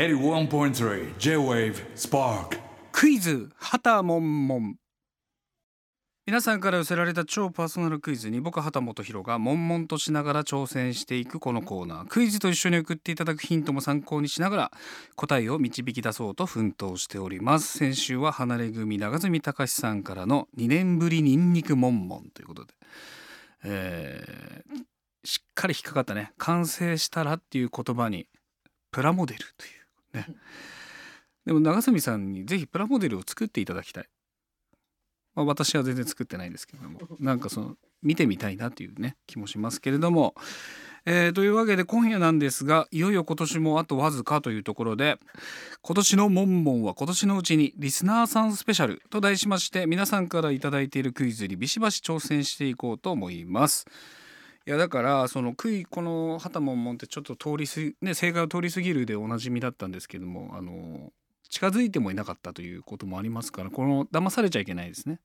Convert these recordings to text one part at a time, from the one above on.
81.3 J-Wave Spark. クイズはたもんもん皆さんから寄せられた超パーソナルクイズに僕は畑本博が悶々としながら挑戦していくこのコーナー。クイズと一緒に送っていただくヒントも参考にしながら答えを導き出そうと奮闘しております。先週は離れ組長住隆さんからの2年ぶりニンニクモンモンということで、えーしっかり引っかかったね。完成したらっていう言葉にプラモデルという。ね。でも長住さんにぜひプラモデルを作っていただきたい。まあ、私は全然作ってないんですけれども。なんかその見てみたいなというね気もしますけれども、えーというわけで今夜なんですがいよいよ今年もあとわずかというところで今年のモンモンは今年のうちにリスナーさんスペシャルと題しまして皆さんから頂いているクイズにビシバシ挑戦していこうと思います。いやだからそのクイこの「はたもんもん」ってちょっと通りすね正解を通り過ぎるでおなじみだったんですけどもあの近づいてもいなかったということもありますからこの騙されちゃいけないですね。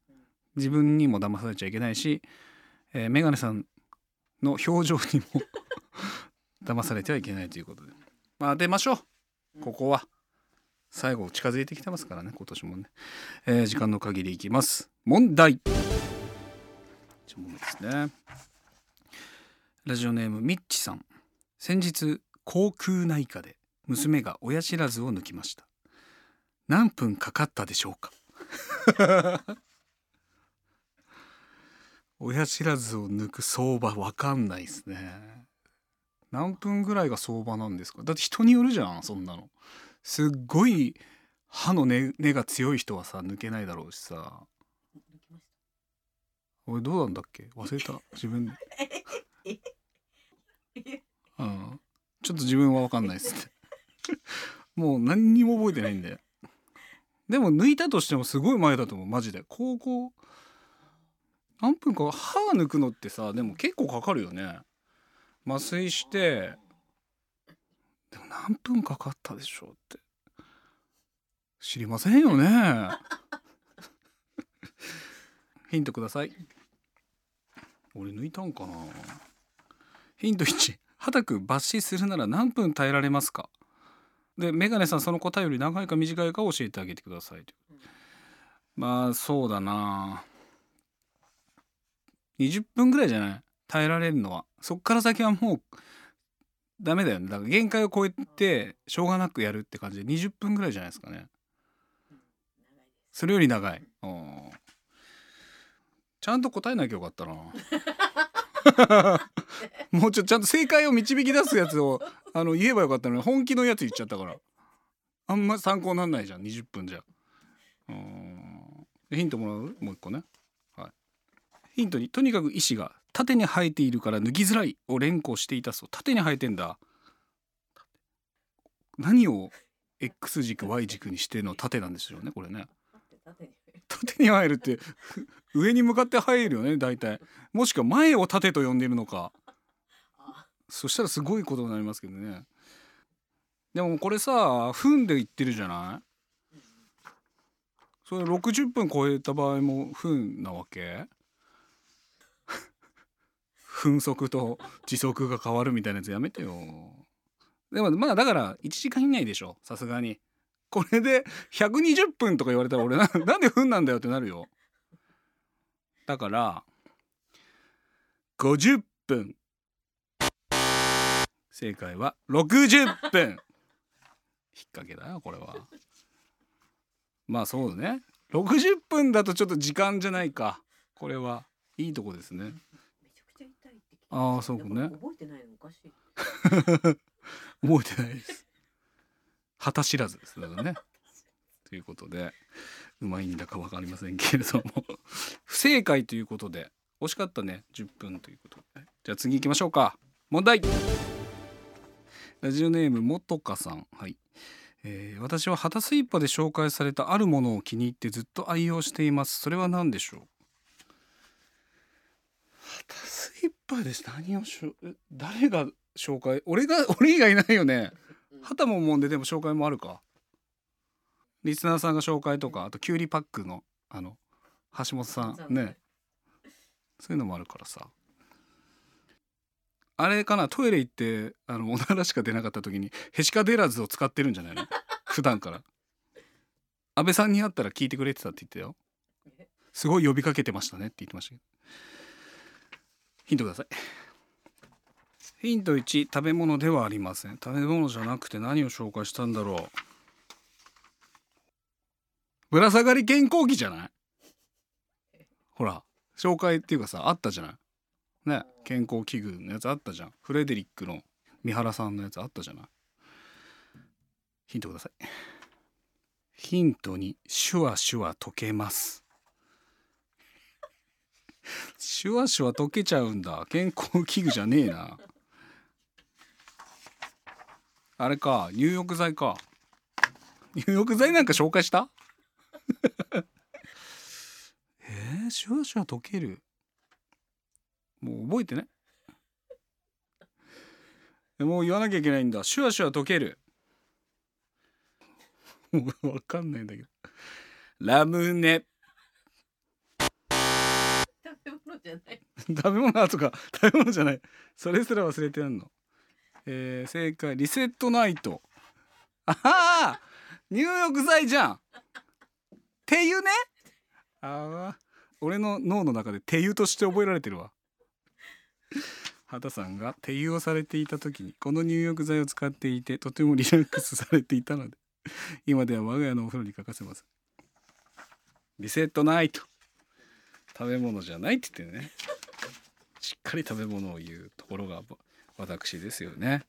自分にも騙されちゃいけないし、えー、メガネさんの表情にも 騙されてはいけないということで。まあ当てましょう。ここは。最後近づいてきてますからね今年もね、えー、時間の限りいきます。問題。問題ですね。ラジオネームミッチさん。先日口腔内科で娘が親知らずを抜きました。何分かかったでしょうか？親知らずを抜く相場わかんないですね。何分ぐらいが相場なんですか？だって人によるじゃんそんなの。すっごい歯の根根が強い人はさ抜けないだろうしさ。俺どうなんだっけ？忘れた。自分 うん。ちょっと自分は分かんないですね。もう何にも覚えてないんで。でも抜いたとしてもすごい前だと思うマジで。高校何分か歯抜くのってさでも結構かかるよね。麻酔してでも何分かかったでしょうって。知りませんよね。ヒントください。俺抜いたんかな。ヒント1肌く抜歯するなら何分耐えられますか？でメガネさんその答えより長いか短いか教えてあげてくださいまあそうだな。20分ぐらいじゃない？耐えられるのは。そっから先はもうダメだよね。だから限界を超えてしょうがなくやるって感じで。20分ぐらいじゃないですかね。それより長い。ちゃんと答えなきゃよかったな もうちょっとちゃんと正解を導き出すやつをあの言えばよかったのに本気のやつ言っちゃったから。あんま参考になんないじゃん20分じゃ。うん。ヒントもらう？もう一個ね。はい。ヒントにとにかく意思が縦に生えているから脱ぎづらいを連呼していたそう。縦に生えてんだ。何を X 軸 Y 軸にしての縦なんでしょうねこれね。縦に生えるって 上に向かって生えるよね大体。もしくは前を縦と呼んでいるのか。そしたらすごいことになりますけどね。でもこれさ分で言ってるじゃない？それ60分超えた場合も分なわけ？分速と時速が変わるみたいなやつやめてよ。でもまあだから1時間以内でしょ。さすがに。これで120分とか言われたら俺な なんで分なんだよってなるよ。だから50分。正解は60分。引っ掛けだよこれは。まあそうね。60分だとちょっと時間じゃないか。これは。いいとこですね。ああそうね。覚えてないのおかしい。覚えてないです旗知らずですだからね。ということでうまいんだか分かりませんけれども。不正解ということで惜しかったね。10分ということで。じゃあ次行きましょうか。問題。ラジオネームもとかさん。はい、えー、私は旗スイッパで紹介されたあるものを気に入ってずっと愛用しています。それは何でしょう？旗スイッパです何をしょ誰が紹介？俺が 俺以外いないよね旗ももんででも紹介もあるか。リスナーさんが紹介とかあとキュウリパックのあの橋本さんね。そういうのもあるからさ。あれかなトイレ行ってあのおならしか出なかった時にへしか出らずを使ってるんじゃないの？普段から。安倍さんに会ったら聞いてくれてたって言ってたよ。すごい呼びかけてましたねって言ってましたけど。ヒントくださいヒント1食べ物ではありません。食べ物じゃなくて何を紹介したんだろう。ぶら下がり健康器じゃない？ほら紹介っていうかさあったじゃない？ね健康器具のやつあったじゃん。フレデリックの三原さんのやつあったじゃない？ヒントください。ヒントにシュワシュワ溶けます。シュワシュワ溶けちゃうんだ。健康器具じゃねえな。あれか入浴剤か。入浴剤なんか紹介した？えー、シュワシュワ溶ける。もう覚えてね。もう言わなきゃいけないんだ。シュワシュワ溶ける。もう分かんないんだけど。ラムネ。食べ物じゃない。食べ物とか。食べ物じゃない。それすら忘れてやんのえー、正解。リセットナイト。ああ入浴剤じゃん。っていうね。ああ俺の脳の中で手湯として覚えられてるわ。畑さんが手湯をされていた時にこの入浴剤を使っていてとてもリラックスされていたので今では我が家のお風呂に欠かせません。リセットナイト。食べ物じゃないって言ってね。しっかり食べ物を言うところが私ですよね。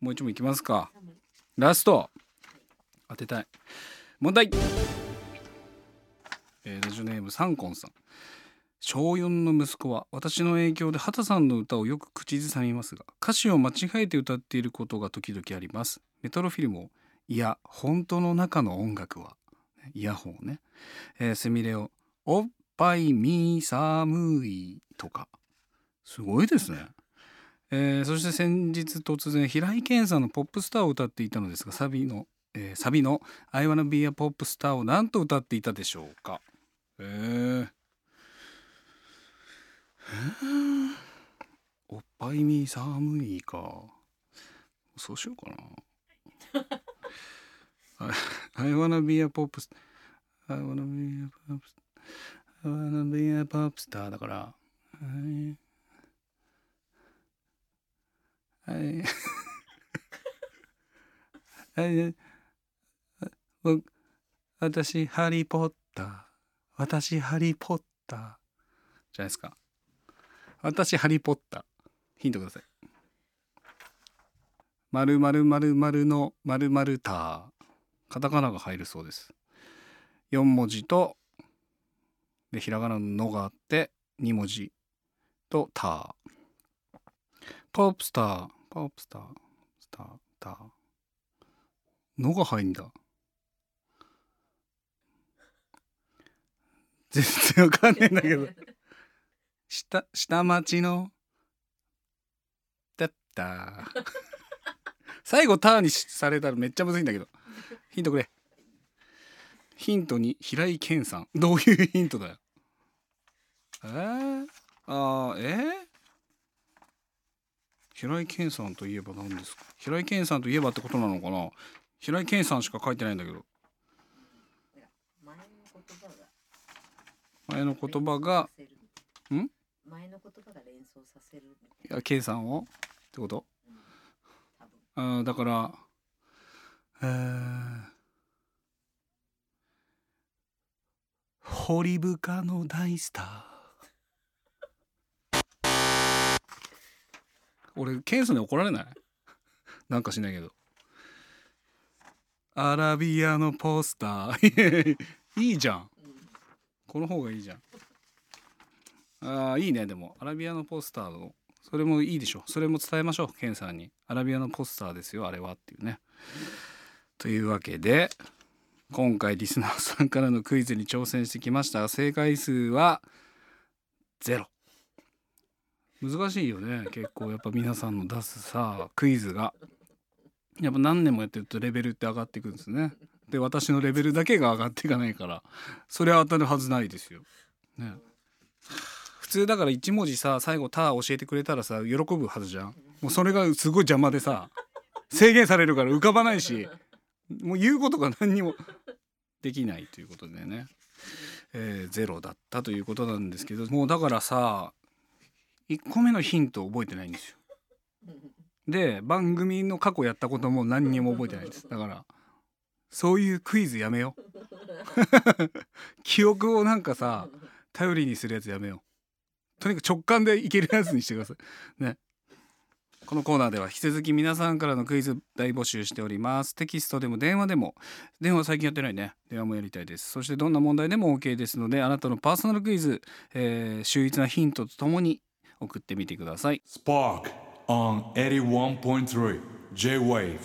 もう一問いきますか。ラスト。当てたい。問題、えーラジオネームサンコンさん。小4の息子は私の影響で畑さんの歌をよく口ずさみますが歌詞を間違えて歌っていることが時々あります。メトロフィルムをいや本当の中の音楽は。イヤホンね、えー、スミレをおっぱいみ寒いとか。すごいですね。えーそして先日突然平井堅さんの「ポップスター」を歌っていたのですがサビの、えーサビの「I wanna be a pop star」を何と歌っていたでしょうか。えー、おっぱいみ寒いか。そうしようかな。I, I wanna be a pop star I wanna be a pop star I wanna be a pop star だからはいはい。はい。僕、私、ハリー・ポッター。私、ハリー・ポッター。じゃないですか。私、ハリー・ポッター。ヒントください。まるまるまるまるのまるまるター。カタカナが入るそうです。4文字と、で、ひらがなののがあって、2文字とター。ポップスター、ポップスター、スター、ター。のが入んだ。全然わかんねえんだけど。下、下町の、だった。最後ターにされたらめっちゃむずいんだけど。ヒントくれ。ヒントに平井堅さん。どういうヒントだよ。えー、あーえー？平井堅さんといえば何ですか？平井堅さんといえばってことなのかな？平井堅さんしか書いてないんだけど。前の言葉が。前の言葉がん？前の言葉が連想させるいいや堅さんを？ってこと？な。多分。あーだからえー、堀深の大スター俺ケンさんに怒られない？なんかしないけど。アラビアのポスター。いいじゃん。この方がいいじゃん。あーいいねでも。アラビアのポスターのそれもいいでしょ。それも伝えましょう。ケンさんに。アラビアのポスターですよあれはっていうね。というわけで今回リスナーさんからのクイズに挑戦してきました。が正解数はゼロ。難しいよね結構やっぱ皆さんの出すさクイズが。やっぱ何年もやってるとレベルって上がっていくんですね。で私のレベルだけが上がっていかないからそれは当たるはずないですよ。ね。普通だから1文字さ最後「た」教えてくれたらさ喜ぶはずじゃん。もうそれがすごい邪魔でさ制限されるから浮かばないしもう言うことが何にもできないということでね、えーゼロだったということなんですけどもうだからさ1個目のヒント覚えてないんですよ。で番組の過去やったことも何にも覚えてないです。だからそういうクイズやめよう。記憶をなんかさ頼りにするやつやめよう。とにかく直感でいけるやつにしてください。ね。このコーナーでは引き続き皆さんからのクイズ大募集しております。テキストでも電話でも。電話最近やってないね。電話もやりたいです。そしてどんな問題でも OK ですのであなたのパーソナルクイズ、えー秀逸なヒントとともに送ってみてください Spark on 81.3 J-Wave